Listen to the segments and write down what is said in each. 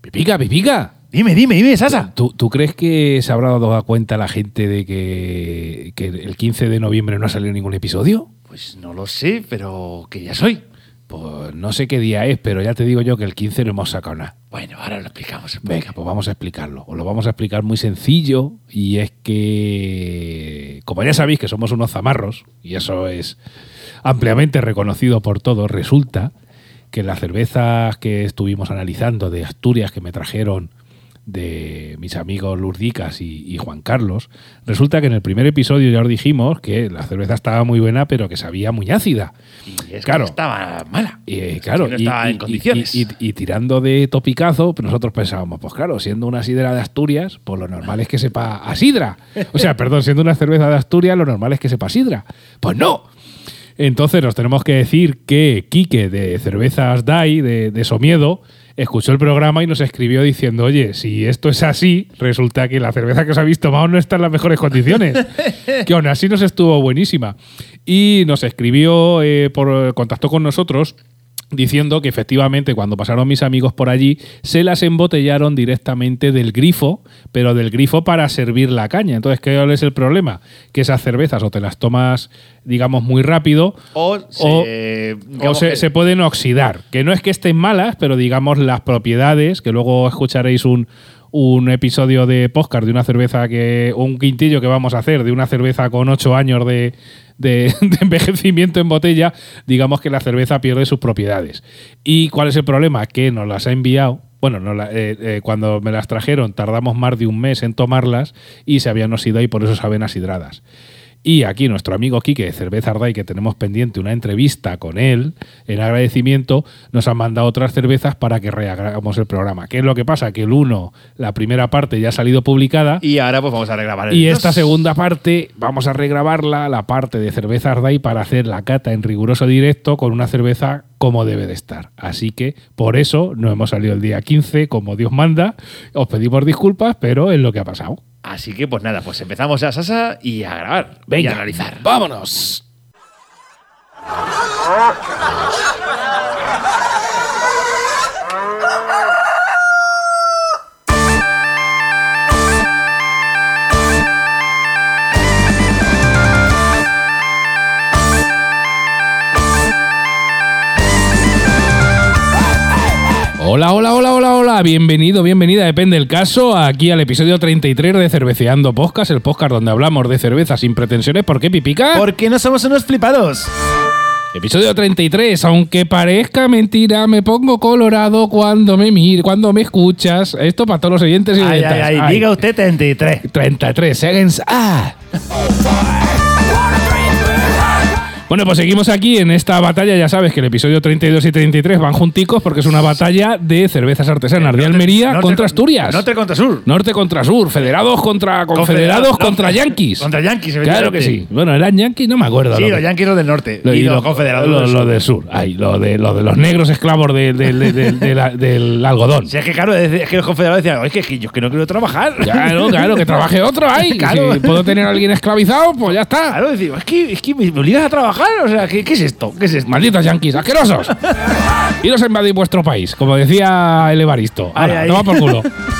Pipica, pipica. Dime, dime, dime, Sasa. ¿Tú, tú crees que se habrá dado cuenta la gente de que, que el 15 de noviembre no ha salido ningún episodio? Pues no lo sé, pero que ya soy. Pues no sé qué día es, pero ya te digo yo que el 15 no hemos sacado nada. Bueno, ahora lo explicamos. Venga, pues vamos a explicarlo. Os lo vamos a explicar muy sencillo y es que, como ya sabéis que somos unos zamarros, y eso es ampliamente reconocido por todos, resulta que las cervezas que estuvimos analizando de Asturias que me trajeron de mis amigos Lurdicas y, y Juan Carlos, resulta que en el primer episodio ya os dijimos que la cerveza estaba muy buena, pero que sabía muy ácida. Y es Claro. que estaba mala. Y, eh, Es claro, que no estaba y- en condiciones. y- tirando de topicazo, nosotros pensábamos, pues claro, siendo una sidra de Asturias, pues lo normal es que sepa a sidra. O sea, perdón, siendo una cerveza de Asturias, lo normal es que sepa a sidra. Pues no. Entonces nos tenemos que decir que Quique de Cervezas DAI, de, de Somiedo, escuchó el programa y nos escribió diciendo, oye, si esto es así, resulta que la cerveza que os habéis tomado no está en las mejores condiciones. que aún así nos estuvo buenísima. Y nos escribió, eh, por contactó con nosotros diciendo que efectivamente cuando pasaron mis amigos por allí se las embotellaron directamente del grifo, pero del grifo para servir la caña. Entonces, ¿qué es el problema? Que esas cervezas o te las tomas, digamos, muy rápido O, o- se, o se, que- se pueden oxidar. Que no es que estén malas, pero digamos las propiedades, que luego escucharéis un, un episodio de podcast de una cerveza que. un quintillo que vamos a hacer de una cerveza con 8 años de, de- envejecimiento en botella, digamos que la cerveza pierde sus propiedades. ¿Y cuál es el problema? Que nos las ha enviado. Bueno, no la- eh, eh, cuando me las trajeron tardamos más de un mes en tomarlas y se habían oxidado y por eso saben asidradas. Y aquí nuestro amigo Quique de Cerveza Ardai, que tenemos pendiente una entrevista con él, en agradecimiento, nos han mandado otras cervezas para que rehagamos el programa. ¿Qué es lo que pasa? Que el 1, la primera parte ya ha salido publicada. Y ahora pues vamos a regrabar el Y dos. esta segunda parte vamos a regrabarla, la parte de cerveza Ardai, para hacer la cata en riguroso directo con una cerveza como debe de estar. Así que por eso no hemos salido el día 15 como Dios manda. Os pedimos disculpas, pero es lo que ha pasado. Así que pues nada, pues empezamos a Sasa y a grabar. Y a analizar. ¡Vámonos! Hola, hola, hola, hola, hola. Bienvenido, bienvenida, depende del caso, aquí al episodio 33 de Cerveceando Podcast, el podcast donde hablamos de cerveza sin pretensiones. ¿Por qué, Pipica? Porque no somos unos flipados. Episodio 33, aunque parezca mentira, me pongo colorado cuando me mir, cuando me escuchas. Esto para todos los oyentes y ay, ay, Ay, diga usted 33. 33 seconds. Ah. Bueno, pues seguimos aquí en esta batalla. Ya sabes que el episodio 32 y 33 van junticos porque es una batalla de cervezas artesanas de Almería Norte- contra Asturias. Norte contra sur. Norte contra sur, federados contra confederados contra yankees. contra yankees, Claro que sí. Bueno, eran yankees, no me acuerdo. Sí, lo los yanquis los del norte. lo- y los lo- confederados. Lo, del lo sur. del sur. Ay, lo, de, lo de los negros esclavos de- de- de- de- de la- del algodón. Si es que claro, es que los confederados decían, es que, yo es que no quiero trabajar. Claro, claro, que trabaje otro ahí. Claro. Si puedo tener a alguien esclavizado, pues ya está. Claro, decimos, es que, es que me obligas a trabajar. O sea, ¿qué, qué es esto? ¿Qué es esto? Malditos yanquis, asquerosos. Iros a invadir vuestro país, como decía el Evaristo. Ahora, toma por culo.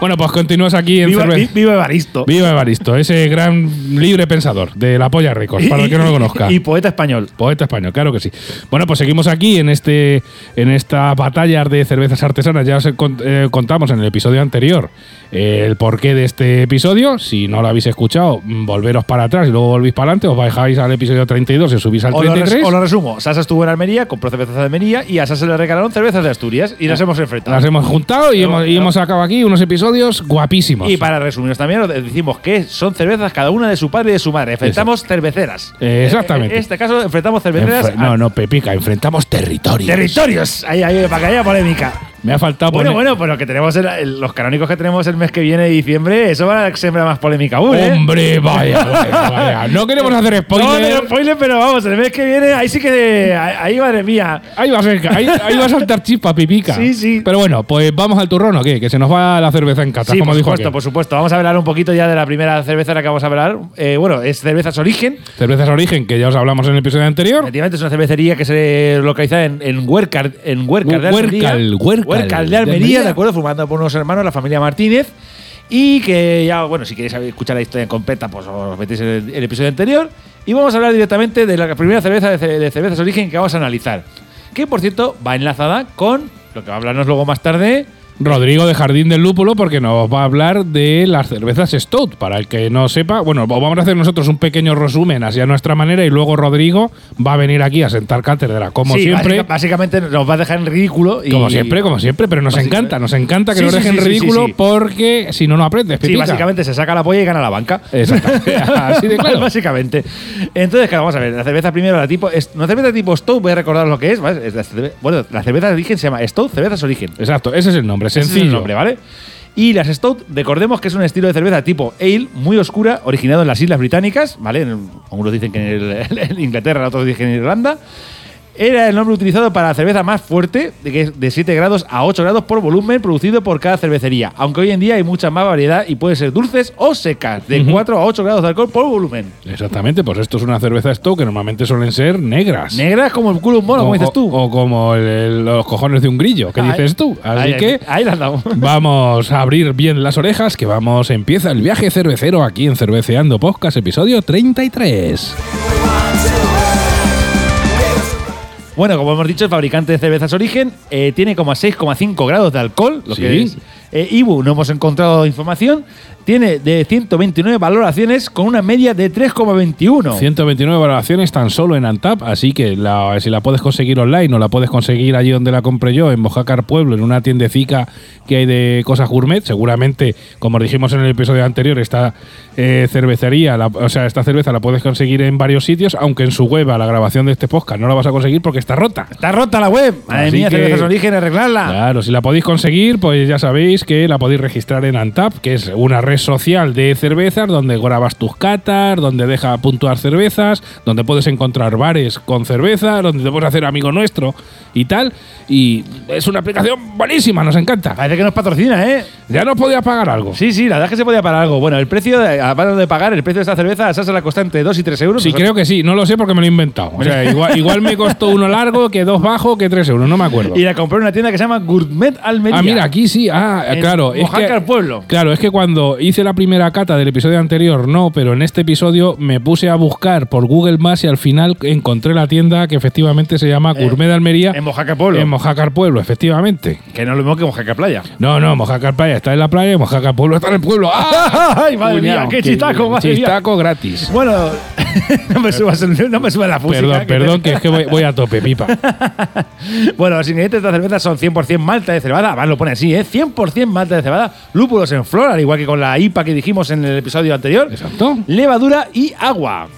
bueno, pues continúas aquí en Viva, Cerve- vi- viva Evaristo. Viva Evaristo, ese gran libre pensador de la Polla Ricos, para el que no lo conozca. Y, poeta español. Poeta español, claro que sí. Bueno, pues seguimos aquí en este en esta batalla de cervezas artesanas. Ya os eh, contamos en el episodio anterior eh, el porqué de este episodio. Si no lo habéis escuchado, mm, volveros para atrás y luego volvéis para adelante. Os bajáis al episodio 32 y subís al Os lo, res- 33. os lo resumo. Sasa estuvo en Almería, compró cervezas de Almería y a Sasa le regalaron cervezas de Asturias y las hemos enfrentado. Las hemos juntado y, hemos, y hemos sacado aquí unos episodios guapísimos. Y para resumirnos también, os decimos que son cervezas cada una de su padre y de su madre. Enfrentamos cerveceras. Eh, exactamente. En este caso, enfrentamos cerveceras Enfre- a no, no, Pepica, enfrentamos territorios. territorios. Ahí, ahí, para que haya polémica. Me ha faltado Bueno, poner- bueno, lo que tenemos, el- el- los canónicos que tenemos el mes que viene de diciembre, eso va a sembrar más polémica aún, ¿eh? Hombre, vaya, vaya, vaya. No queremos hacer No, spoilers. no, spoiler, pero vamos, el mes que viene, ahí sí que. Ahí, madre mía. Ahí va, a ser- ahí, ahí va a saltar chispa, pipica. Sí, sí. Pero bueno, pues vamos al turrón o qué? Que se nos va la cerveza en cata, Sí, como por dijo supuesto, por supuesto. Vamos a hablar un poquito ya de la primera cerveza de la que vamos a hablar. Eh, bueno, es cervezas origen. Cervezas Origen, que ya os hablamos en el episodio anterior. Efectivamente, es una cervecería que se localiza en, en Huércar, en Huércar de Almería. Huércal, Comarcal de Almería, ¿de acuerdo? Formada por unos hermanos, la familia Martínez. Y que ya, bueno, si queréis escuchar la historia completa, pues os metéis en el, el episodio anterior. Y vamos a hablar directamente de la primera cerveza de, ce- de cervezas origen que vamos a analizar. Que por cierto va enlazada con lo que va a hablarnos luego más tarde. Rodrigo de Jardín del Lúpulo, porque nos va a hablar de las cervezas Stout. Para el que no sepa, bueno, vamos a hacer nosotros un pequeño resumen así a nuestra manera y luego Rodrigo va a venir aquí a sentar cátedra, como Sí, siempre. básica- básicamente nos va a dejar en ridículo. Y, Como siempre, como siempre, pero nos encanta, nos encanta que Sí, nos dejen sí, ridículo porque si no, no aprendes. Sí, básicamente se saca la polla y gana la banca. Exactamente, así de claro. básicamente. Entonces, claro, vamos a ver. La cerveza primero, la tipo. Una cerveza tipo Stout, voy a recordar lo que es. ¿vale? Es la cerve- bueno, la cerveza de origen se llama Stout Cervezas Origen. Exacto, ese es el nombre, Ese es sencillo. el nombre, ¿vale? Y las Stout, recordemos que es un estilo de cerveza tipo ale, muy oscura, originado en las Islas Británicas, ¿vale? En- Algunos dicen que en, el- en Inglaterra, otros dicen en Irlanda. Era el nombre utilizado para la cerveza más fuerte, de, que es de 7 grados a 8 grados por volumen, producido por cada cervecería. Aunque hoy en día hay mucha más variedad y puede ser dulces o secas, de 4 a 8 grados de alcohol por volumen. Exactamente, pues esto es una cerveza Stout que normalmente suelen ser negras. Negras como el culo de un mono, o, como dices tú. o como el- el- los cojones de un grillo, que Ahí- dices tú. Así ahí- que Ahí dado. vamos a abrir bien las orejas, que vamos, empieza el viaje cervecero aquí en Cerveceando Podcast, episodio 33. Bueno, como hemos dicho, el fabricante de cervezas Origen eh, tiene como 6,5 grados de alcohol, lo Sí. que es. Eh, Ibu, no hemos encontrado información. Tiene de 129 valoraciones con una media de 3,21. 129 valoraciones tan solo en Antap, así que la- si la puedes conseguir online o la puedes conseguir allí donde la compré yo, en Mojácar Pueblo, en una tiendecica que hay de cosas gourmet, seguramente, como dijimos en el episodio anterior, esta eh, cervecería, la- o sea, esta cerveza la puedes conseguir en varios sitios, aunque en su web a la grabación de este podcast no la vas a conseguir porque está rota. Está rota la web. Madre Así mía, que- cervezas Origen, arreglarla. Claro, si la podéis conseguir, pues ya sabéis que la podéis registrar en Antap, que es una red social de cervezas donde grabas tus catas, donde deja puntuar cervezas, donde puedes encontrar bares con cerveza, donde te puedes hacer amigo nuestro y tal. Y es una aplicación buenísima, nos encanta. Parece que nos patrocina, ¿eh? Ya no podías pagar algo. Sí, sí, la verdad es que se podía pagar algo. Bueno, el precio, aparte de pagar, el precio de esta cerveza, esa se la cuesta entre 2 y 3 euros. Sí, Nosotros- creo que sí, no lo sé porque me lo he inventado. O sea, igual, igual me costó uno largo que dos bajo que tres euros, no me acuerdo. Y la compré en una tienda que se llama Gourmet Almería. Ah, mira, aquí sí. Ah, En claro. es Oaxaca, que- el pueblo. Claro, es que cuando hice la primera cata del episodio anterior, no, pero en este episodio me puse a buscar por Google Maps y al final encontré la tienda que efectivamente se llama Gourmet de Almería. En Mojaca Pueblo. En Mojácar Pueblo, efectivamente. que no es lo mismo que Mojaca Playa. No, no, Mojácar Playa está en la playa y Mojácar Pueblo está en el pueblo. ¡Ah! ¡Ay, madre mía! ¡Qué chistaco, madre mía! Chistaco gratis. Bueno, no me subas, el- no me subas la música. Perdón, que perdón, te- que es que voy, voy a tope, pipa. Bueno, los ingredientes de esta cerveza son 100% malta de cebada, además lo pone así, ¿eh? 100% malta de cebada, lúpulos en flor, al igual que con la IPA que dijimos en el episodio anterior, Exacto. levadura y agua.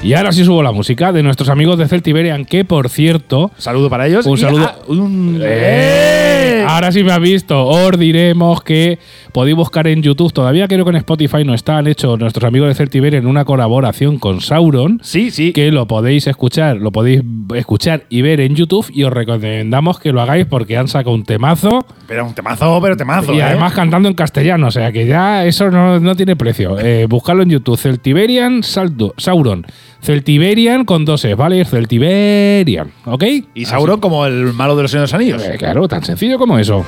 Y ahora sí subo la música de nuestros amigos de Celtiberian, que por cierto, Saludo para ellos. Un saludo. un- ¡Eh! ¡Eh! Ahora sí me has visto. Os diremos que podéis buscar en YouTube. Todavía creo que en Spotify no está. Han hecho nuestros amigos de Celtiber en una colaboración con Sauron. Sí, sí. Que lo podéis escuchar, lo podéis escuchar y ver en YouTube. Y os recomendamos que lo hagáis porque han sacado un temazo. Pero un temazo, pero temazo. y ¿eh? además cantando en castellano. O sea que ya eso no, no tiene precio. Eh, buscarlo en YouTube. Celtiberian Saldo- Sauron. Celtiberian con dos E, ¿vale? Celtiberian. ¿Ok? Y Sauron como el malo de los Señores Anillos. Eh, claro, tan sencillo como eso.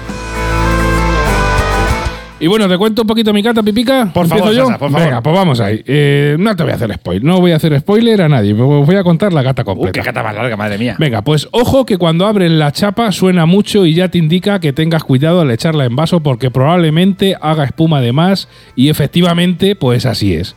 Y bueno, te cuento un poquito mi cata, Pipica. Por ¿Empiezo favor, yo? Sasa, por favor. Venga, pues vamos ahí. Eh, no te voy a hacer spoiler. No voy a hacer spoiler a nadie. Voy a contar la cata Uy, completa. qué cata más larga, madre mía. Venga, pues ojo que cuando abren la chapa suena mucho y ya te indica que tengas cuidado al echarla en vaso porque probablemente haga espuma de más y efectivamente pues así es.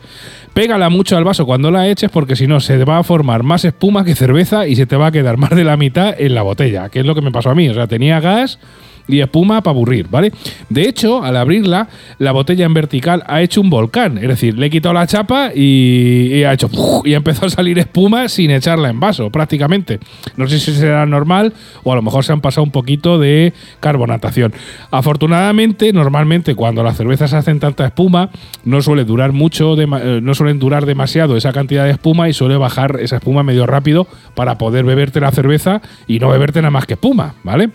Pégala mucho al vaso cuando la eches porque si no se va a formar más espuma que cerveza y se te va a quedar más de la mitad en la botella, que es lo que me pasó a mí. O sea, tenía gas y espuma para aburrir, ¿vale? De hecho, al abrirla, la botella en vertical ha hecho un volcán. Es decir, le he quitado la chapa y, y ha hecho y ha empezado a salir espuma sin echarla en vaso, prácticamente. No sé si será normal o a lo mejor se han pasado un poquito de carbonatación. Afortunadamente, normalmente cuando las cervezas hacen tanta espuma, no suele durar mucho, dema- eh, no suelen durar demasiado esa cantidad de espuma y suele bajar esa espuma medio rápido para poder beberte la cerveza y no beberte nada más que espuma, ¿vale?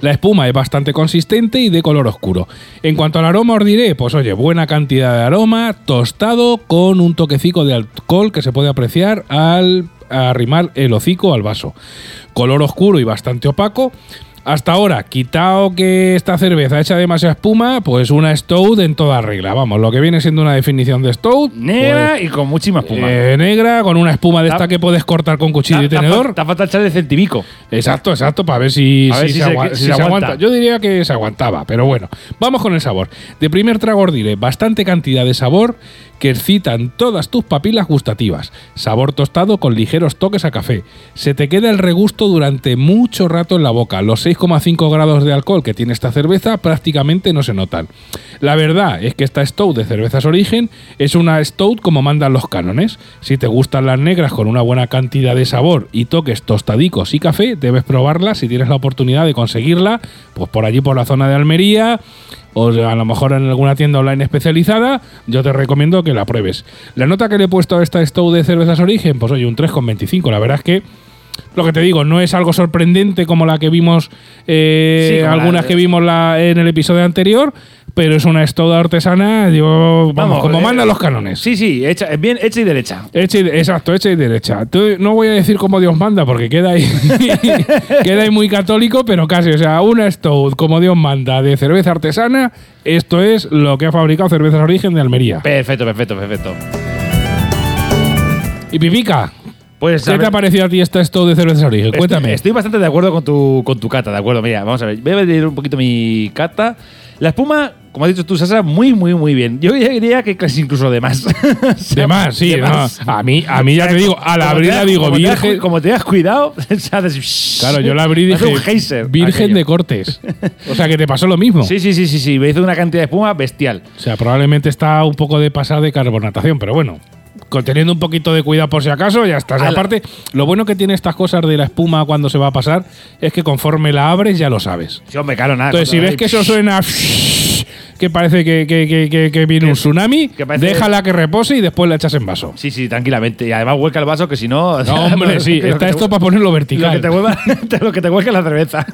La espuma es bastante consistente y de color oscuro. En cuanto al aroma os diré, pues oye, buena cantidad de aroma, tostado con un toquecico de alcohol que se puede apreciar al arrimar el hocico al vaso. Color oscuro y bastante opaco. Hasta ahora, quitado que esta cerveza echa demasiada espuma, pues una Stout en toda regla. Vamos, lo que viene siendo una definición de Stout. Negra pues, y con muchísima espuma. eh, negra, con una espuma de Ta- esta que puedes cortar con cuchillo y tenedor. Te ha faltado echar el centimico. Exacto, exacto, para ver si, ver se, se- agua- si si se se aguanta. aguanta. Yo diría que se aguantaba, pero bueno. Vamos con el sabor. De primer trago diré, bastante cantidad de sabor que excitan todas tus papilas gustativas. Sabor tostado con ligeros toques a café. Se te queda el regusto durante mucho rato en la boca. Los 6,5 grados de alcohol que tiene esta cerveza prácticamente no se notan. La verdad es que esta Stout de cervezas origen es una Stout como mandan los cánones. Si te gustan las negras con una buena cantidad de sabor y toques tostadicos y café, debes probarla si tienes la oportunidad de conseguirla, pues por allí por la zona de Almería o a lo mejor en alguna tienda online especializada, yo te recomiendo que la pruebes. La nota que le he puesto a esta Stout de cervezas origen, pues oye, un 3,25. La verdad es que lo que te digo, no es algo sorprendente como la que vimos, eh, Sí, como la algunas que vimos la, en el episodio anterior, pero es una Stout artesana, digo, vamos, como eh, mandan los cánones. Sí, sí, hecha, bien hecha y derecha. Hecha y- exacto, hecha y derecha. Tú- no voy a decir como Dios manda, porque queda ahí, queda ahí muy católico, pero casi. O sea, una Stout como Dios manda de cerveza artesana, esto es lo que ha fabricado Cervezas Origen de Almería. Perfecto, perfecto, perfecto. Y Pipica, Pues ¿qué te ver- ha parecido a ti esta Stout de Cervezas Origen? Estoy- Cuéntame. Estoy, bastante de acuerdo con tu, con tu cata, de acuerdo. Mira, vamos a ver. Voy a leer un poquito mi cata. La espuma, como has dicho tú, Sasa, muy, muy, muy bien. Yo diría que casi incluso de más. de más, sí. de no. más. A mí, a mí ya te digo, al abrirla te- digo, como te has virgen. como te has cuidado, haces- Claro, yo la abrí y dije, un virgen aquello. de cortes. O sea, que te pasó lo mismo. Sí, sí, sí, sí, sí. Me hizo una cantidad de espuma bestial. O sea, probablemente está un poco de pasada de carbonatación, pero bueno. Teniendo un poquito de cuidado por si acaso, ya está. O sea, Ala. aparte, lo bueno que tiene estas cosas de la espuma cuando se va a pasar es que conforme la abres ya lo sabes. Sí, hombre, claro, nada. Entonces, si ves que eso suena que parece que, que- que- que- que viene un tsunami, parece- déjala que repose y después la echas en vaso. Sí, sí, tranquilamente. Y además vuelca el vaso que si no. No, hombre, sí, lo que está te- esto para ponerlo Lo vertical. que te vuelva, lo que te vuelca es la cerveza.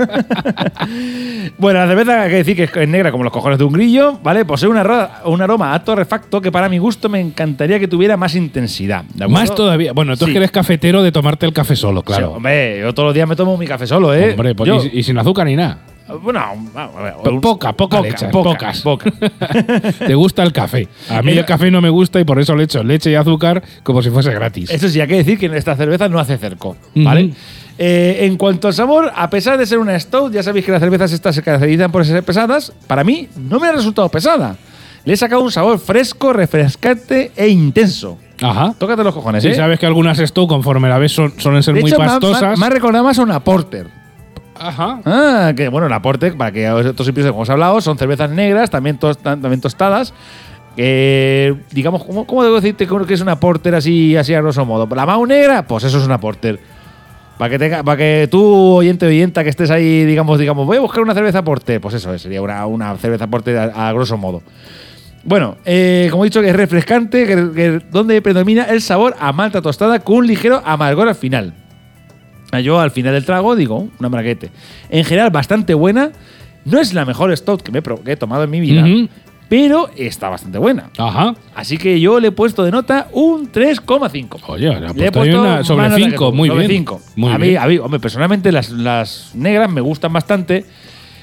bueno, la cerveza hay que decir que es negra como los cojones de un grillo, ¿vale? Posee un, arro- un aroma a torrefacto que para mi gusto me encantaría que tuviera más intensidad. ¿de acuerdo? Más todavía. Bueno, Sí. que eres cafetero de tomarte el café solo, Sí, claro. hombre, yo todos los días me tomo mi café solo, ¿eh? Hombre, pues, Yo- y, y sin azúcar ni nada. Bueno, un- poca, poca le echas, pocas. Te gusta el café. A mí el café no me gusta y por eso le echo leche y azúcar como si fuese gratis. Eso sí, hay que decir que esta cerveza no hace cerco, ¿vale? Eh, en cuanto al sabor, a pesar de ser una stout, ya sabéis que las cervezas estas se caracterizan por ser pesadas, para mí no me ha resultado pesada. Le he sacado un sabor fresco, refrescante e intenso. Ajá. Tócate los cojones, Sí, ¿eh? sabes que algunas Stow, conforme la ves, son- suelen ser de muy hecho, pastosas. Recordado más a una porter. Ajá. Ah, que bueno, la porter, para que otros sitios como os he hablado, son cervezas negras, también, también tostadas. Que, digamos, ¿cómo, cómo debo decirte que es una porter así, así a grosso modo? ¿La mau negra? Pues eso es una porter. Para que, para que tú, oyente oyenta, que estés ahí, digamos, digamos, voy a buscar una cerveza porter. Pues eso es, sería una, una cerveza porter a, grosso modo. Bueno, eh, como he dicho, que es refrescante, que- donde predomina el sabor a malta tostada con un ligero amargor al final. Ah, Yo al final del trago digo, una marquete. En general, bastante buena. No es la mejor stout que me pro- que he tomado en mi vida, Ujú. pero está bastante buena. Ajá. Así que yo le he puesto de nota un 3,5. Oye, le ha Le he puesto ahí puesto una sobre más nota que 5. tú, Muy sobre bien. cinco. Muy a, mí, bien. a mí, hombre, personalmente las, las negras me gustan bastante,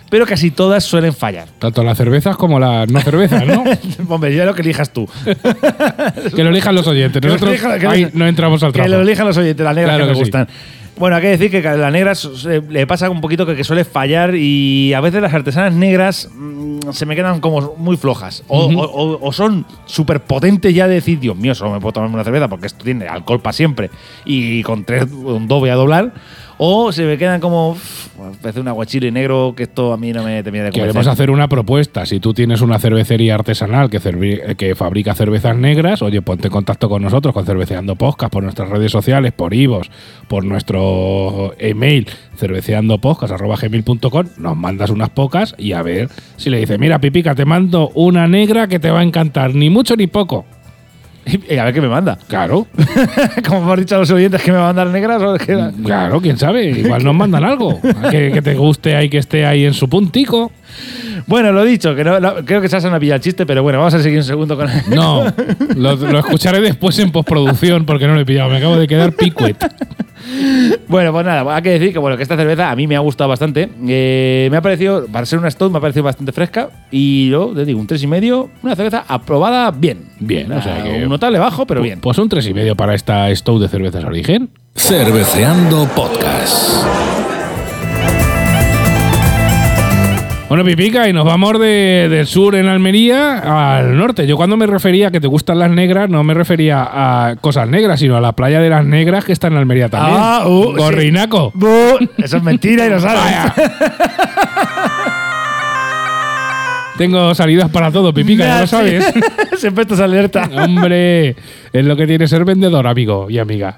pero casi todas suelen fallar. Tanto las cervezas como las no cervezas, ¿no? hombre, ya lo que elijas tú. que lo elijan los oyentes. Que lo Nosotros elijan- que lo- ahí no entramos al Que lo elijan los oyentes, las negras Claro que me que sí. gustan. Bueno, hay que decir que la negra le pasa un poquito que, que suele fallar y a veces las artesanas negras mm, se me quedan como muy flojas. O, son súper potentes ya de decir, Dios mío, solo me puedo tomarme una cerveza porque esto tiene alcohol para siempre y con tres, un dos voy a doblar. O se me quedan como, parece un aguachile negro que esto a mí no me termina de Queremos convencer. hacer una propuesta. Si tú tienes una cervecería artesanal que, que fabrica cervezas negras, oye, ponte en contacto con nosotros, con Cerveceando Podcast, por nuestras redes sociales, por Ivos, por nuestro email, cerveceandopodcast.gmail.com, nos mandas unas pocas y a ver si le dices, mira, Pipica, te mando una negra que te va a encantar, ni mucho ni poco. Y a ver qué me manda. Claro, como hemos dicho a los oyentes que me mandar negras. o que- claro, quién sabe, igual nos mandan algo, que, que te guste ahí, que esté ahí en su puntico. Bueno, lo dicho, que no, no- creo que Sasa no ha pillado el chiste, pero bueno, vamos a seguir un segundo con No, lo, lo escucharé después en postproducción porque no lo he pillado. Me acabo de quedar picuet. Bueno, pues nada, hay que decir que bueno, que esta cerveza a mí me ha gustado bastante. Eh, me ha parecido, para ser una Stout, me ha parecido bastante fresca. Y yo te digo, un 3,5, una cerveza aprobada bien. Bien, o sea que- Un notable bajo, pero bien. Pues un tres y medio para esta Stout de cervezas origen. Cerveceando Podcast. Bueno, Pipica, y nos vamos de- del sur en Almería al norte. Yo cuando me refería a que te gustan las negras, no me refería a cosas negras, sino a la playa de las negras que está en Almería también. Ah, uh, sí. Eso es mentira y lo sabes. Vaya. Tengo salidas para todo, Pipica, ya lo sabes. Siempre estás alerta. Hombre, es lo que tiene ser vendedor, amigo y amiga.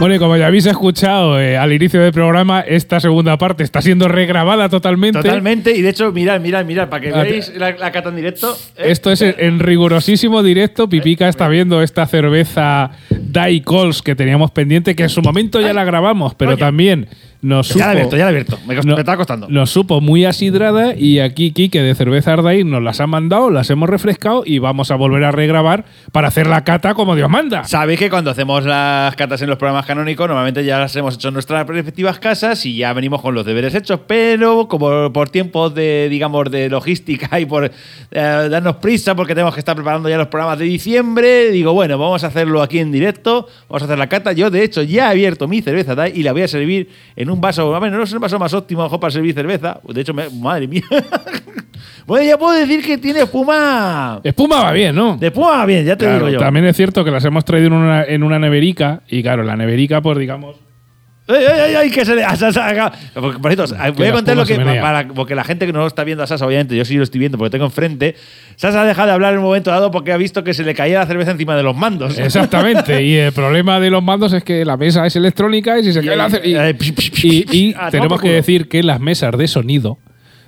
Bueno, y como ya habéis escuchado eh, al inicio del programa, esta segunda parte está siendo regrabada totalmente. Totalmente. Y de hecho, mirad, mirad, mirad, para que Ah, veáis la, la cata en directo. Eh, Esto es en, en rigurosísimo directo. Pipica está viendo esta cerveza Die Cols que teníamos pendiente, que en su momento ya la grabamos, pero Coño. también nos supo. ya la he abierto, ya la he abierto. Me, cost- no- me estaba costando. Nos supo muy asidrada y aquí Kike de Cerveza Ardai nos las ha mandado, las hemos refrescado y vamos a volver a regrabar para hacer la cata como Dios manda. Sabéis que cuando hacemos las catas en los programas canónicos, normalmente ya las hemos hecho en nuestras respectivas casas y ya venimos con los deberes hechos, pero como por tiempos de, digamos, de logística y por eh, darnos prisa porque tenemos que estar preparando ya los programas de diciembre, digo, bueno, vamos a hacerlo aquí en directo, vamos a hacer la cata. Yo, de hecho, ya he abierto mi cerveza DAI y la voy a servir en un vaso, ver, no es el vaso más óptimo para servir cerveza, de hecho, me- madre mía. bueno, ya puedo decir que tiene espuma. Espuma va bien, ¿no? De espuma, bien, ya te Claro, digo yo. También es cierto que las hemos traído en una, en una neverica y claro, la neverica, pues digamos... ¡Ay, ay, ay! Que se le. a Sasa acá. Porque, por cierto, voy a la contar lo que. Para, porque la gente que no está viendo a Sasa, obviamente, yo sí lo estoy viendo porque tengo enfrente. Sasa ha dejado de hablar en un momento dado porque ha visto que se le caía la cerveza encima de los mandos. Exactamente. y el problema de los mandos es que la mesa es electrónica y si se cae la... ce- Y, y- y tenemos que decir que las mesas de sonido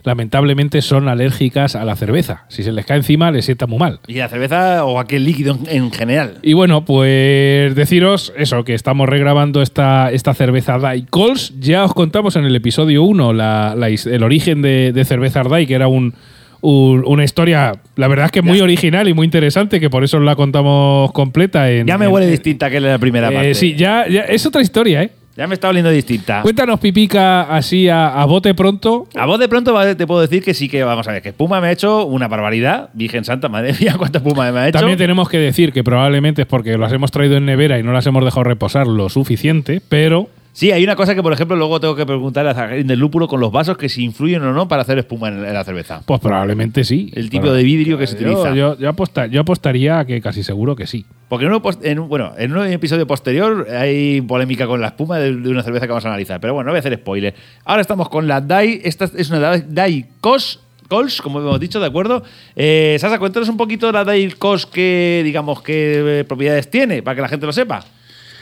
lamentablemente son alérgicas a la cerveza. Si se les cae encima les sienta muy mal. Y la cerveza o aquel líquido en, en general. Y bueno, pues deciros eso, que estamos regrabando esta, esta cerveza Dai Cols. Ya os contamos en el episodio 1 la- el origen de, de cerveza Dai, que era un, un- una historia, la verdad es que muy original y muy interesante, que por eso os la contamos completa. En, Ya me en- huele distinta que la primera eh, parte. sí, ya, ya es otra historia, ¿eh? Ya me está oliendo distinta. Cuéntanos, Pipica, así a, a bote pronto. A de pronto te puedo decir que sí que, vamos a ver, que Puma me ha hecho una barbaridad. Virgen Santa, madre mía, cuánta Puma me ha hecho. También tenemos que decir que probablemente es porque las hemos traído en nevera y no las hemos dejado reposar lo suficiente, pero Sí, hay una cosa que, por ejemplo, luego tengo que preguntar a Zacarín del lúpulo con los vasos que si influyen o no para hacer espuma en, la cerveza. pues probablemente sí. El tipo de vidrio que se Yo- utiliza. Yo, yo aposta- yo apostaría que casi seguro que sí. Porque en un, post- en un- bueno, en un episodio posterior hay polémica con la espuma de, de una cerveza que vamos a analizar. Pero bueno, no voy a hacer spoiler. Ahora estamos con la DAI. Esta es una DAI, DAI COS. Cols, como hemos dicho, ¿de acuerdo? Eh, Sasa, cuéntanos un poquito la DAI COS, que, digamos, qué eh, propiedades tiene, para que la gente lo sepa.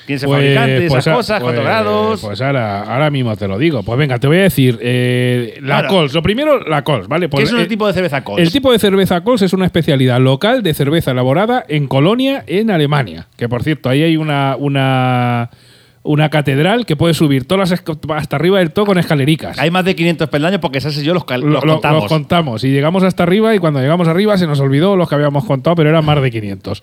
¿Quién es el fabricante? Esas a- cosas, cuántos pues- grados. Pues ahora, ahora mismo te lo digo. Pues venga, te voy a decir. eh, la Claro. Cols. Lo primero, la Cols, ¿vale? ¿Qué Pues, es un eh, tipo de cerveza Cols? El tipo de cerveza Cols es una especialidad local de cerveza elaborada en Colonia, en Alemania. Que por cierto, ahí hay una, una, una catedral que puede subir todas las hasta arriba del todo con escalericas. Hay más de 500 peldaños porque Sasa y yo los, lo- contamos. los contamos. Y llegamos hasta arriba y cuando llegamos arriba se nos olvidó los que habíamos contado, pero eran más de 500.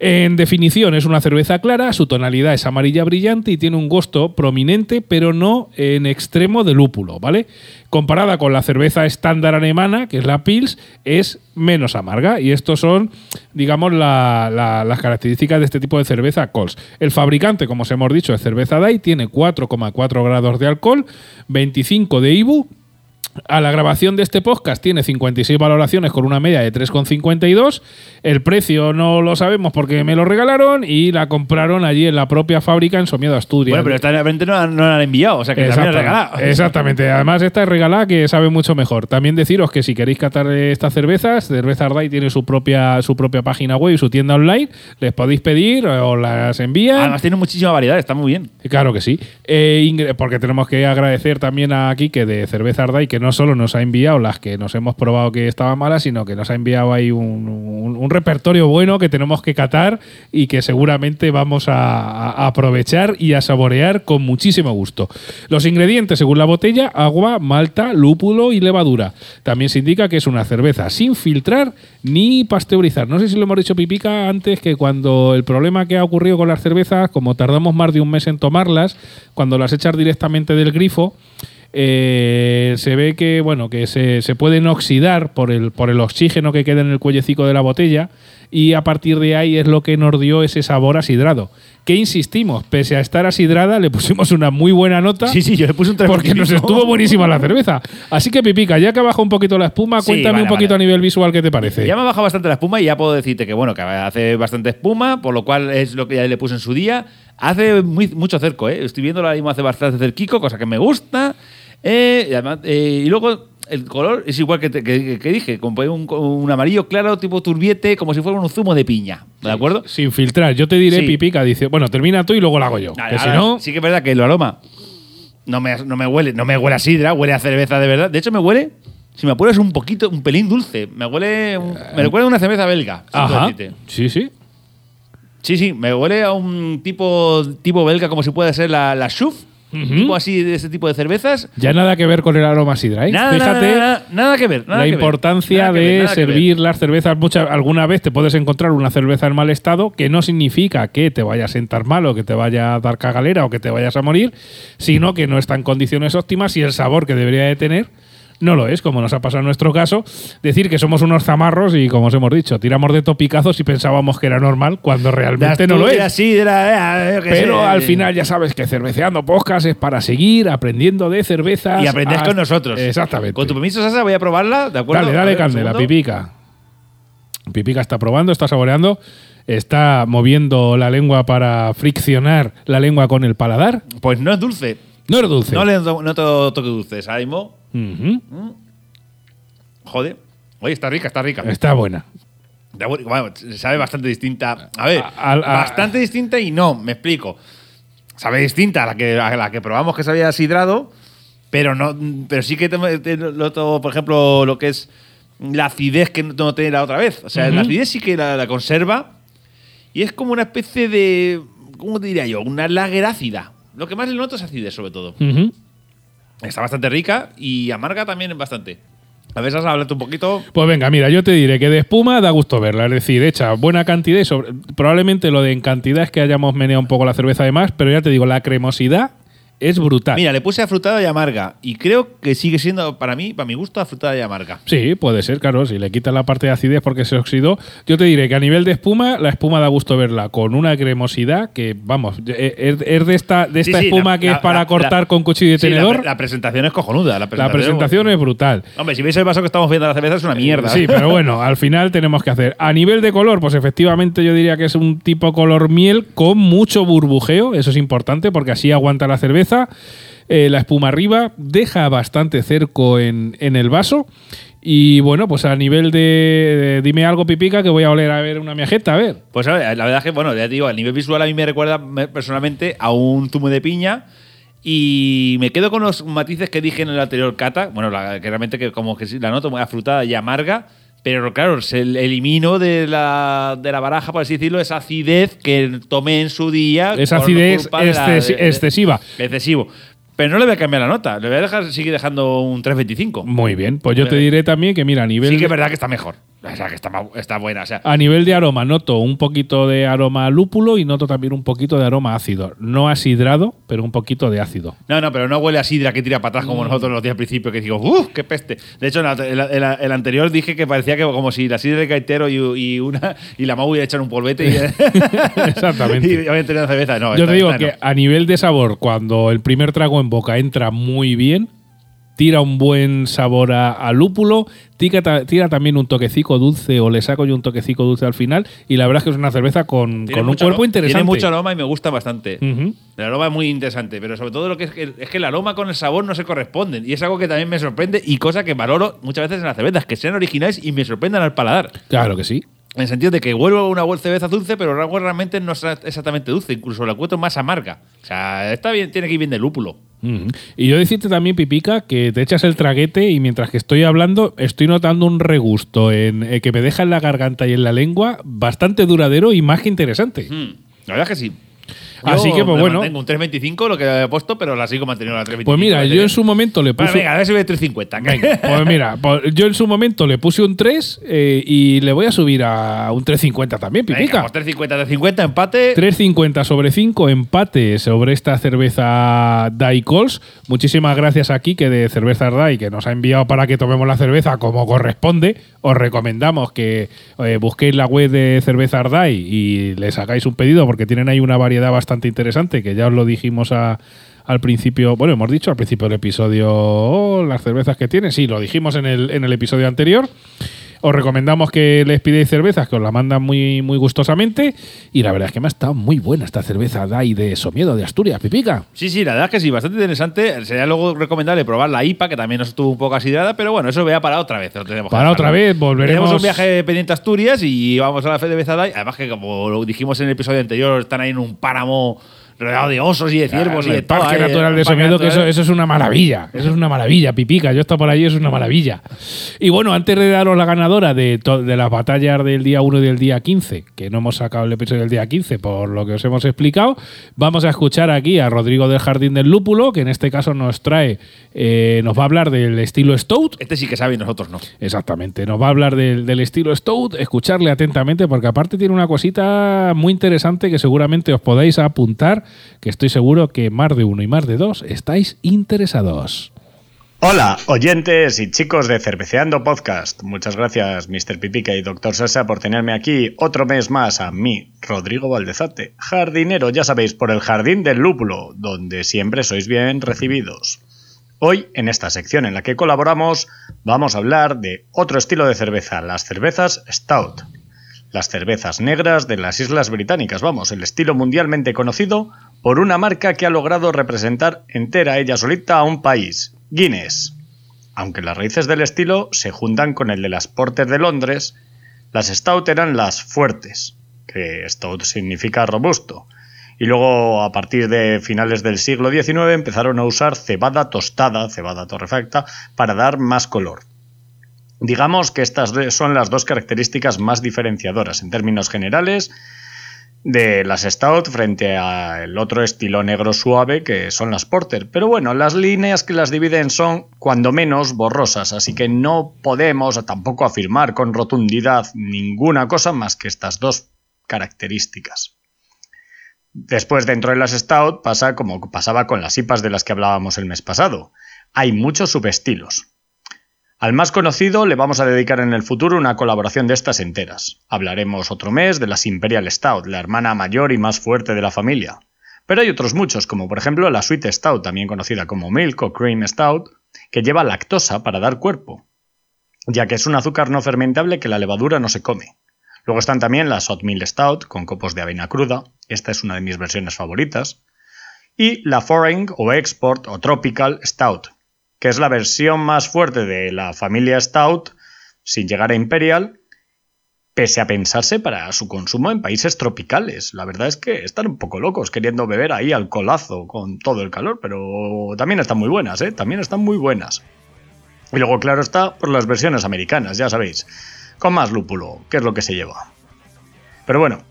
En definición, es una cerveza clara, su tonalidad es amarilla brillante y tiene un gusto prominente, pero no en extremo de lúpulo, ¿vale? Comparada con la cerveza estándar alemana, que es la Pils, es menos amarga. Y estos son, digamos, la- la- las características de este tipo de cerveza Cols. El fabricante, como os hemos dicho, es cerveza DAI, tiene 4,4 grados de alcohol, 25 de IBU A la grabación de este podcast tiene 56 valoraciones con una media de 3,52. El precio no lo sabemos porque me lo regalaron y la compraron allí en la propia fábrica en Somiedo, Asturias. Bueno, pero esta repente no, no la han enviado, o sea que también regalada. exactamente. Además, esta es regalada que sabe mucho mejor. También deciros que si queréis catar estas cervezas, Cerveza Ardai tiene su propia, su propia página web y su tienda online. Les podéis pedir o las envían. Además tiene muchísima variedad, está muy bien. Claro que sí. Eh, porque tenemos que agradecer también a Kike de Cerveza Ardai, que no solo nos ha enviado las que nos hemos probado que estaban malas, sino que nos ha enviado ahí un, repertorio bueno que tenemos que catar y que seguramente vamos a, a aprovechar y a saborear con muchísimo gusto. Los ingredientes, según la botella, agua, malta, lúpulo y levadura. También se indica que es una cerveza sin filtrar ni pasteurizar. No sé si lo hemos dicho Pipica antes que cuando el problema que ha ocurrido con las cervezas, como tardamos más de un mes en tomarlas, cuando las echas directamente del grifo, eh, se ve que bueno que se, se pueden oxidar por el, por el oxígeno que queda en el cuellecico de la botella y a partir de ahí es lo que nos dio ese sabor asidrado. Que insistimos, pese a estar asidrada, le pusimos una muy buena nota. Sí, sí, yo le puse un 3 Porque nos estuvo buenísima la cerveza. Así que, Pipica, ya que ha bajado un poquito la espuma, Sí, cuéntame vale, un poquito vale. a nivel visual qué te parece. Ya me ha bajado bastante la espuma y ya puedo decirte que, bueno, que hace bastante espuma, por lo cual es lo que ya le puse en su día. Hace muy- mucho cerco, ¿eh? Estoy viendo ahora mismo hace bastante cerquico, cosa que me gusta. Eh, y, además, eh, y luego el color es igual que, te- que- que dije, como un, un amarillo claro, tipo turbiete, como si fuera un zumo de piña. ¿De acuerdo? Sin filtrar. Yo te diré, Sí. Pipica, dice, bueno, termina tú y luego lo hago yo. Que si ahora, no, sí que es verdad que el aroma no me, no me huele, no me huele a sidra, huele a cerveza de verdad. De hecho, me huele, si me apuras, un poquito, un pelín dulce. Me huele, un- me recuerda a una cerveza belga. Ajá. Sí, sí. Sí, sí, me huele a un tipo, tipo belga como si puede ser la, la Schuf. Ujú. Tipo así de ese tipo de cervezas. Ya nada que ver con el aroma sidra, ¿eh? Nada, Fíjate nada, nada, nada que ver. la que importancia de ver. servir las cervezas. Muchas, alguna vez te puedes encontrar una cerveza en mal estado, que no significa que te vaya a sentar mal o que te vaya a dar cagalera o que te vayas a morir, sino que no está en condiciones óptimas y el sabor que debería de tener no lo es, como nos ha pasado en nuestro caso. Decir que somos unos zamarros y, como os hemos dicho, tiramos de topicazos y pensábamos que era normal cuando realmente no lo es. sidra, eh, Pero al final ya sabes que Cerveceando Podcast es para seguir aprendiendo de cervezas. Y aprendes hasta- con nosotros. Exactamente. Con tu permiso, Sasa, voy a probarla, ¿de acuerdo? Dale, dale ver, candela. Pipica. Pipica está probando, está saboreando, está moviendo la lengua para friccionar la lengua con el paladar. Pues no es dulce. No es dulce. No le noto toque dulce. Mismo, Ujú. joder. Oye, está rica, está rica. Está buena. Bueno, sabe bastante distinta. A ver, A- al- a- bastante distinta y no, me explico. Sabe distinta a la que, a la que probamos que se había sidrado, pero no, pero sí que te, te noto, por ejemplo, lo que es la acidez que no tiene la otra vez. O sea, la acidez sí que la, la conserva y es como una especie de, ¿cómo te diría yo? Una lager ácida. Lo que más le noto es acidez, sobre todo. Está bastante rica y amarga también bastante. A ver, Sasa, háblate un poquito. Pues venga, mira, yo te diré que de espuma da gusto verla, es decir, hecha buena cantidad y sobre, probablemente lo de en cantidad es que hayamos meneado un poco la cerveza de más, pero ya te digo, la cremosidad es brutal. Mira, le puse afrutada y amarga. Y creo que sigue siendo, para mí, para mi gusto, afrutada y amarga. Sí, puede ser, claro. Si le quitas la parte de acidez porque se oxidó. Yo te diré que a nivel de espuma, la espuma da gusto verla con una cremosidad que, vamos, eh, es, es de esta, de esta sí, espuma la- que la- es para la- cortar con cuchillo y tenedor. la, presentación es cojonuda. La presentación, presentación es brutal. Hombre, si veis el vaso que estamos viendo la cerveza, es una mierda. Sí, pero bueno, al final tenemos que hacer. A nivel de color, pues efectivamente yo diría que es un tipo color miel con mucho burbujeo. Eso es importante porque así aguanta la cerveza. Eh, la espuma arriba deja bastante cerco en, en el vaso. Y bueno, pues a nivel de, Dime algo, Pipica, que voy a oler a ver una miajeta, a ver. Pues a la verdad es que, bueno, ya te digo, a nivel visual a mí me recuerda me- personalmente a un zumo de piña. Y me quedo con los matices que dije en el anterior cata. Bueno, la, que realmente que como que sí, la noto muy afrutada y amarga. Pero claro, se elimino de la, de la baraja, por así decirlo, esa acidez que tomé en su día. Esa acidez exces- de- de- excesiva. Excesivo. Pero no le voy a cambiar la nota. Le voy a dejar seguir dejando un 3.25. Muy bien, pues yo te diré también que, mira, a nivel. Sí que es verdad que está mejor. O sea, que está, está buena. O sea, A nivel de aroma, noto un poquito de aroma lúpulo y noto también un poquito de aroma ácido. No asidrado, pero un poquito de ácido. No, no, pero no huele a sidra que tira para atrás como Mm. nosotros los días al principio, que digo, ¡uh, qué peste! De hecho, en el, anterior dije que parecía que como si la sidra de Caetero y, y una y la Mau hubiera echado un polvete y, Exactamente. y habían tenido una cerveza. No, Yo esta- te digo esta que no. a nivel de sabor, cuando el primer trago en boca entra muy bien, tira un buen sabor a, a lúpulo, tira, ta- tira también un toquecico dulce o le saco yo un toquecico dulce al final y la verdad es que es una cerveza con, con un cuerpo interesante. Tiene mucho aroma y me gusta bastante. Ujú. El aroma es muy interesante, pero sobre todo lo que es que, es que el aroma con el sabor no se corresponden. Y es algo que también me sorprende y cosa que valoro muchas veces en las cervezas, que sean originales y me sorprendan al paladar. Claro que sí. En el sentido de que vuelvo una cerveza dulce, pero realmente no es exactamente dulce, incluso la encuentro más amarga. O sea, está bien, tiene que ir bien de lúpulo. Y yo decirte también, Pipica, que te echas el traguete y mientras que estoy hablando estoy notando un regusto en, eh, que me deja en la garganta y en la lengua bastante duradero y más que interesante. Hmm, La verdad es que sí. Así que, pues, bueno. Tengo un 325, lo que he puesto, pero la sigo manteniendo la 325. Pues mira, yo en su momento le Bueno, puse... venga, a ver si voy a 350. Venga, pues mira, pues yo en su momento le puse un 3 eh, y le voy a subir a un 350 también, Venga, Pipica. pues 350, 350, empate. 3.50 sobre 5, empate sobre esta cerveza Daikols. Muchísimas gracias a Kike de Cervezas Dai que nos ha enviado para que tomemos la cerveza como corresponde. Os recomendamos que eh, busquéis la web de Cervezas Dai y les hagáis un pedido porque tienen ahí una variedad bastante interesante que ya os lo dijimos a- al principio, bueno, hemos dicho al principio del episodio oh, las cervezas que tienen, sí, lo dijimos en el, en el episodio anterior. Os recomendamos que les pidáis cervezas, que os la mandan muy, muy gustosamente. Y la verdad es que me ha estado muy buena esta cerveza DAI de Somiedo de Asturias, Pipica. Sí, sí, la verdad es que sí, bastante interesante. Sería luego recomendable probar la IPA, que también nos estuvo un poco asidrada, pero bueno, eso vea para otra vez. lo tenemos que Para otra vez, volveremos- Tenemos un viaje pendiente a Asturias y vamos a la Fe de Bezadai. Además que, como lo dijimos en el episodio anterior, están ahí en un páramo rodeado de osos y de ciervos y de todo. Parque Natural de Somiedo, que eso, eso es una maravilla. Eso es una maravilla, Pipica. Yo he estado por allí, es una maravilla. Y bueno, antes de daros la ganadora de, de las batallas del día 1 y del día 15, que no hemos sacado el episodio del día 15 por lo que os hemos explicado, vamos a escuchar aquí a Rodrigo del Jardín del Lúpulo, que en este caso nos trae, eh, nos va a hablar del estilo Stout. Este sí que sabe y nosotros no. Exactamente, nos va a hablar del, del estilo Stout, escucharle atentamente porque aparte tiene una cosita muy interesante que seguramente os podáis apuntar, que estoy seguro que más de uno y más de dos estáis interesados. Hola, oyentes y chicos de Cerveceando Podcast. Muchas gracias, Mr. Pipica y Dr. Sasa, por tenerme aquí otro mes más a mí, Rodrigo Valdezate, jardinero, ya sabéis, por el Jardín del Lúpulo, donde siempre sois bien recibidos. Hoy, en esta sección en la que colaboramos, vamos a hablar de otro estilo de cerveza, las cervezas Stout. Las cervezas negras de las Islas Británicas, vamos, el estilo mundialmente conocido por una marca que ha logrado representar entera ella solita a un país, Guinness. Aunque las raíces del estilo se juntan con el de las Porter de Londres, las Stout eran las fuertes, que Stout significa robusto, y luego a partir de finales del siglo XIX empezaron a usar cebada tostada, cebada torrefacta, para dar más color. Digamos que estas son las dos características más diferenciadoras en términos generales de las Stout frente al otro estilo negro suave que son las Porter. Pero bueno, las líneas que las dividen son cuando menos borrosas, así que no podemos tampoco afirmar con rotundidad ninguna cosa más que estas dos características. Después dentro de las Stout pasa como pasaba con las IPAs de las que hablábamos el mes pasado. Hay muchos subestilos. Al más conocido le vamos a dedicar en el futuro una colaboración de estas enteras. Hablaremos otro mes de las Imperial Stout, la hermana mayor y más fuerte de la familia. Pero hay otros muchos, como por ejemplo la Sweet Stout, también conocida como Milk o Cream Stout, que lleva lactosa para dar cuerpo, ya que es un azúcar no fermentable que la levadura no se come. Luego están también las Oatmeal Stout, con copos de avena cruda, esta es una de mis versiones favoritas, y la Foreign o Export o Tropical Stout, que es la versión más fuerte de la familia Stout, sin llegar a Imperial, pese a pensarse para su consumo en países tropicales. La verdad es que están un poco locos queriendo beber ahí alcoholazo con todo el calor, pero también están muy buenas, ¿eh? También están muy buenas. Y luego, claro está, por las versiones americanas, ya sabéis, con más lúpulo, que es lo que se lleva. Pero bueno,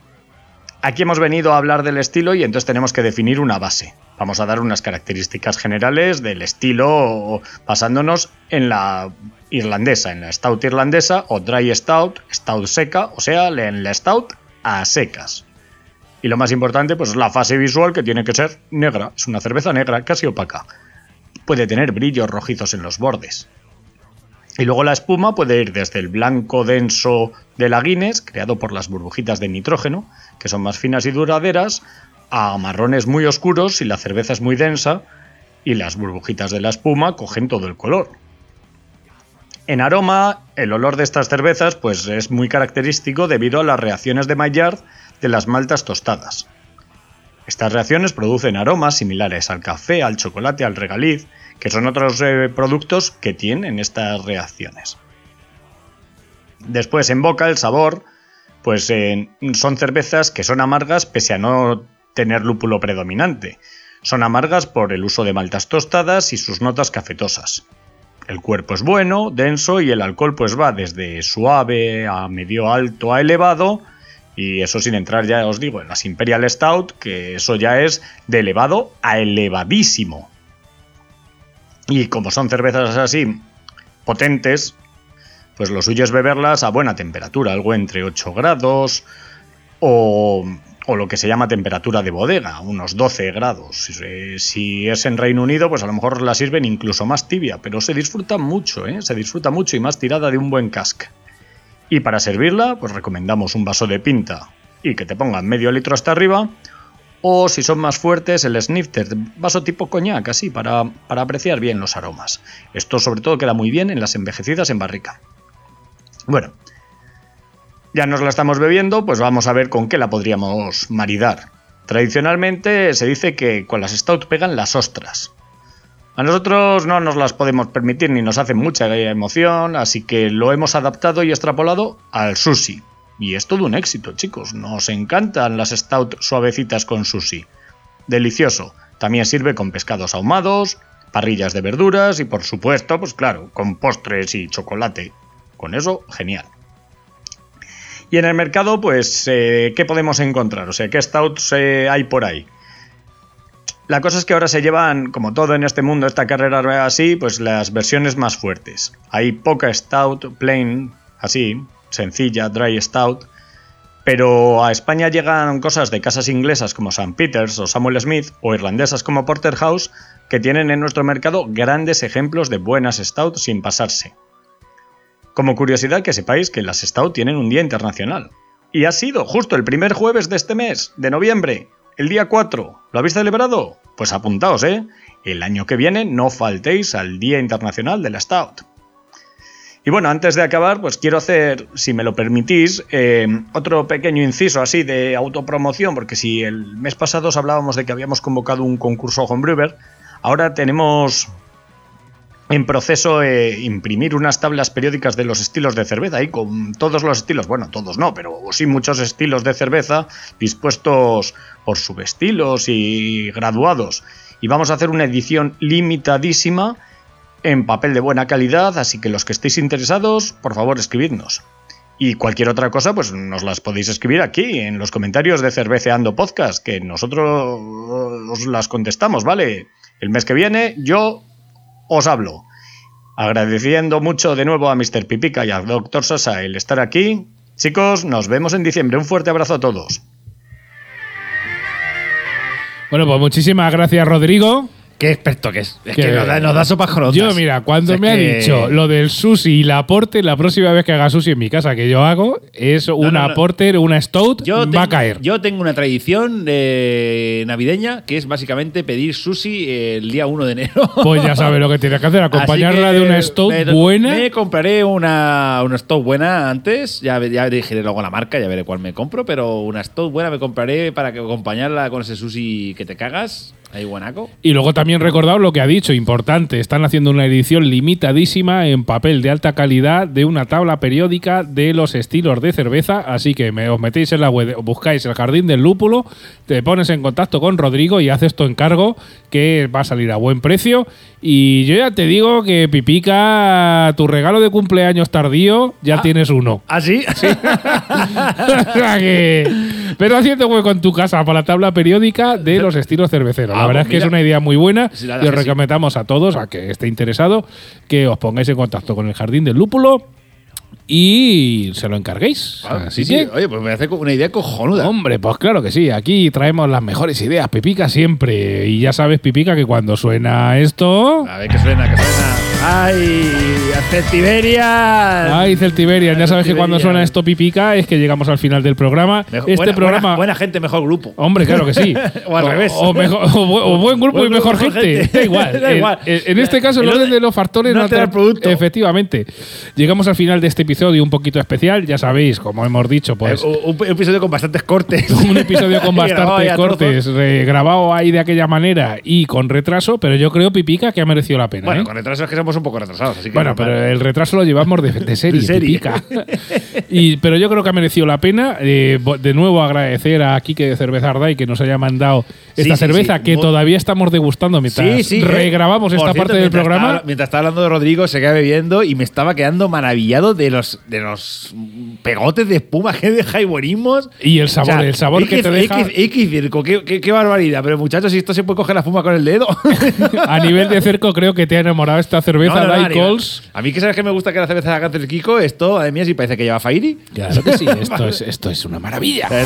aquí hemos venido a hablar del estilo y entonces tenemos que definir una base. Vamos a dar unas características generales del estilo basándonos en la irlandesa, en la stout irlandesa o dry stout, stout seca, o sea, en la stout a secas. Y lo más importante, pues es la fase visual que tiene que ser negra. Es una cerveza negra, casi opaca. Puede tener brillos rojizos en los bordes. Y luego la espuma puede ir desde el blanco denso de la Guinness, creado por las burbujitas de nitrógeno, que son más finas y duraderas, a marrones muy oscuros si la cerveza es muy densa, y las burbujitas de la espuma cogen todo el color. En aroma, el olor de estas cervezas pues, es muy característico debido a las reacciones de Maillard de las maltas tostadas. Estas reacciones producen aromas similares al café, al chocolate, al regaliz, que son otros eh, productos que tienen estas reacciones. Después en boca el sabor, pues son cervezas que son amargas pese a no tener lúpulo predominante. Son amargas por el uso de maltas tostadas y sus notas cafetosas. El cuerpo es bueno, denso y el alcohol pues va desde suave a medio alto a elevado y eso sin entrar ya os digo en las Imperial Stout que eso ya es de elevado a elevadísimo. Y como son cervezas así potentes, pues lo suyo es beberlas a buena temperatura, algo entre 8 grados o o lo que se llama temperatura de bodega, unos 12 grados. Si es en Reino Unido, pues a lo mejor la sirven incluso más tibia, pero se disfruta mucho, ¿eh? se disfruta mucho y más tirada de un buen cask. Y para servirla, pues recomendamos un vaso de pinta y que te pongan medio litro hasta arriba, o si son más fuertes, el snifter, vaso tipo coñac, así, para, para apreciar bien los aromas. Esto sobre todo queda muy bien en las envejecidas en barrica. Bueno, ya nos la estamos bebiendo, pues vamos a ver con qué la podríamos maridar. Tradicionalmente se dice que con las stout pegan las ostras. A nosotros no nos las podemos permitir ni nos hace mucha emoción, así que lo hemos adaptado y extrapolado al sushi. Y es todo un éxito, chicos. Nos encantan las stout suavecitas con sushi. Delicioso. También sirve con pescados ahumados, parrillas de verduras y por supuesto, pues claro, con postres y chocolate. Con eso, genial. Y en el mercado, pues, eh, ¿qué podemos encontrar? O sea, ¿qué stouts eh, hay por ahí? La cosa es que ahora se llevan, como todo en este mundo, esta carrera así, pues las versiones más fuertes. Hay poca stout, plain, así, sencilla, dry stout. Pero a España llegan cosas de casas inglesas como St. Peters o Samuel Smith o irlandesas como Porterhouse que tienen en nuestro mercado grandes ejemplos de buenas stout sin pasarse. Como curiosidad que sepáis que las Stout tienen un día internacional. Y ha sido justo el primer jueves de este mes, de noviembre, el día 4. ¿Lo habéis celebrado? Pues apuntaos, ¿eh? El año que viene no faltéis al Día Internacional de la Stout. Y bueno, antes de acabar, pues quiero hacer, si me lo permitís, eh, otro pequeño inciso así de autopromoción, porque si el mes pasado os hablábamos de que habíamos convocado un concurso Homebrewer, ahora tenemos en proceso eh, imprimir unas tablas periódicas de los estilos de cerveza y con todos los estilos, bueno, todos no, pero sí muchos estilos de cerveza dispuestos por subestilos y graduados. Y vamos a hacer una edición limitadísima en papel de buena calidad, así que los que estéis interesados, por favor, escribidnos. Y cualquier otra cosa, pues nos las podéis escribir aquí, en los comentarios de Cerveceando Podcast, que nosotros os las contestamos, ¿vale? El mes que viene yo os hablo. Agradeciendo mucho de nuevo a Mr. Pipica y al Dr. Sosa el estar aquí. Chicos, nos vemos en diciembre. Un fuerte abrazo a todos. Bueno, pues muchísimas gracias, Rodrigo. Qué experto que es. Es Que- que nos da, nos da sopas con otras. Yo, mira, cuando O sea, me ha que- dicho lo del sushi y la porter, la próxima vez que haga sushi en mi casa que yo hago, es una no, no. porter, una stout, Yo va tengo, a caer. Yo tengo una tradición eh, navideña que es básicamente pedir sushi el día 1 de enero. Pues ya sabes lo que tienes que hacer, acompañarla que de una stout me- buena. Me compraré una, una stout buena antes. Ya, ya dirigiré luego la marca, ya veré cuál me compro. Pero una stout buena me compraré para que acompañarla con ese sushi que te cagas. Y luego también recordad lo que ha dicho, importante, están haciendo una edición limitadísima en papel de alta calidad de una tabla periódica de los estilos de cerveza, así que me, os metéis en la web, buscáis el Jardín del Lúpulo, te pones en contacto con Rodrigo y haces tu encargo que va a salir a buen precio. Y yo ya te digo que Pipica, tu regalo de cumpleaños tardío, ya tienes uno. ¿Ah, sí? O sea que- pero haciendo hueco en tu casa para la tabla periódica de los estilos cerveceros. La Ah, verdad pues es que es una idea muy buena Sí, y os sí. recomendamos a todos, a que esté interesado, que os pongáis en contacto con el Jardín del Lúpulo y se lo encarguéis. Ah, Así sí, que, sí. Oye, pues me hace una idea cojonuda. hombre, pues claro que sí, aquí traemos las mejores ideas, Pipica siempre. Y ya sabes, Pipica, que cuando suena esto... A ver, que suena, que suena. ¡Ay! ¡Celtiberia! Ay, Celtiberian, ya sabes que cuando suena esto pipica es que llegamos al final del programa. Mejor- este buena- programa. Buena, buena gente, mejor grupo. Hombre, claro que sí. O al revés. O, mejor- o bu- o buen grupo Buen y mejor grupo, gente. gente. Da igual. Da igual. En, en este caso, el orden de los factores no altera el producto. Efectivamente. Llegamos al final de este episodio un poquito especial. Ya sabéis, como hemos dicho, pues. Eh, un, un episodio con bastantes cortes. un episodio con bastantes cortes, grabado ahí de aquella manera y con retraso, pero yo creo, Pipica, que ha merecido la pena. Bueno, ¿eh? con retraso es que somos un poco retrasados. Así que Bueno, pero el retraso lo llevamos de, de serie, De serie. Y, pero yo creo que ha merecido la pena. Eh, de nuevo agradecer a Kike de Cerveza Ardai que nos haya mandado esta Sí, cerveza sí. que todavía estamos degustando mientras Sí, sí. eh. regrabamos Por esta cierto, parte del programa. estaba- mientras estaba hablando de Rodrigo, se queda bebiendo y me estaba quedando maravillado de los, de los pegotes de espuma que deja y buenismos. Y el sabor, el sabor que X- te deja. X, X circo, qué, qué- qué barbaridad. Pero muchachos, si esto se puede coger la espuma con el dedo. a nivel de cerco, creo que te ha enamorado esta cerveza No, no, no, Dai a nivel- Coles. A mí que sabes que me gusta que la cerveza haga el Kiko, esto, a mí sí parece que lleva Fairi. Claro que sí, esto es, esto es una maravilla. Eh,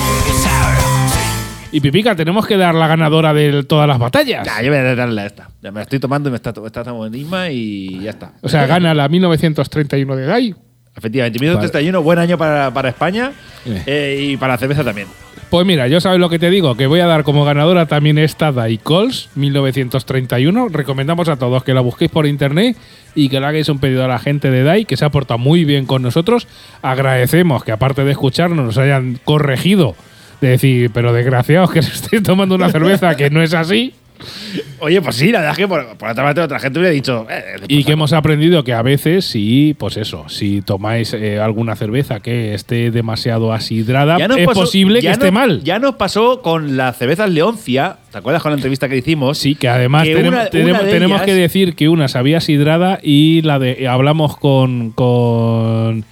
Y Pipica, tenemos que dar la ganadora de todas las batallas. Ya, yo voy a darle a esta. Ya me la estoy tomando y me está, está tan buenísima y ya está. O sea, gana la 1931 de Dai. Efectivamente, 1931, buen año para, para España Eh. eh, y para la cerveza también. Pues mira, yo sabes lo que te digo, que voy a dar como ganadora también esta Dai Coles 1931. Recomendamos a todos que la busquéis por internet y que le hagáis un pedido a la gente de Dai, que se ha portado muy bien con nosotros. Agradecemos que aparte de escucharnos nos hayan corregido de decir, pero desgraciados que se estéis tomando una cerveza que no es así. Oye, pues sí, la verdad es que por, por otra parte otra gente hubiera dicho. eh, Y que hemos aprendido que a veces, sí, pues eso, si tomáis eh, alguna cerveza que esté demasiado asidrada, es pasó- posible que esté mal. Ya nos pasó con las cervezas Leoncia. ¿Te acuerdas con la entrevista que hicimos? Sí, que además Que tenem- una- tenemos, una de tenemos ellas- que decir que una sabía sidrada y la de hablamos con con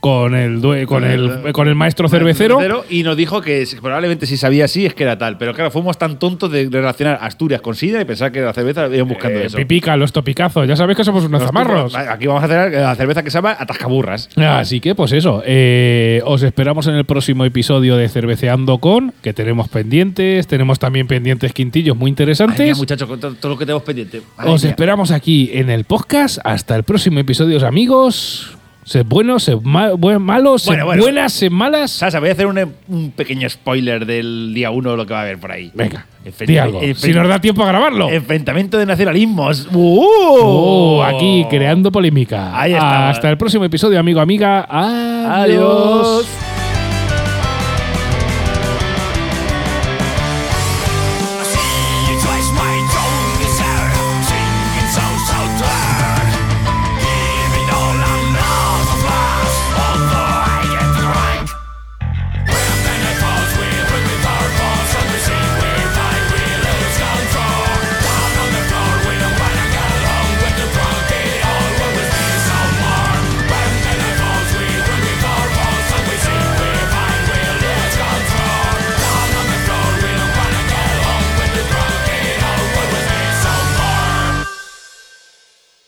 con el due- con el con el maestro cervecero. Y nos dijo que probablemente si sabía así es que era tal. Pero claro, fuimos tan tontos de relacionar Asturias con Sidra y pensar que la cerveza iban buscando Eh, eso. pipica, los topicazos. Ya sabéis que somos unos Nos- zamarros. Aquí vamos a hacer la cerveza que se llama Atascaburras. Así que, pues eso. eh, os esperamos en el próximo episodio de Cerveceando con, que tenemos pendientes. Tenemos también pendientes quintillos muy Ay, interesantes. muchachos, con todo, todo lo que tenemos pendiente. Ay, Os esperamos aquí en el podcast. Hasta el próximo episodio, amigos. Sed buenos, sed ma- malos, sed Bueno, bueno. buenas, sed malas. Sasa, voy a hacer un, un pequeño spoiler del día 1 lo que va a haber por ahí. Venga, di algo. Si nos da tiempo a grabarlo. Enfrentamiento de nacionalismos. ¡Uh! Oh, aquí creando polémica. Ahí estamos. Hasta el próximo episodio, amigo, amiga. Adiós. Adiós.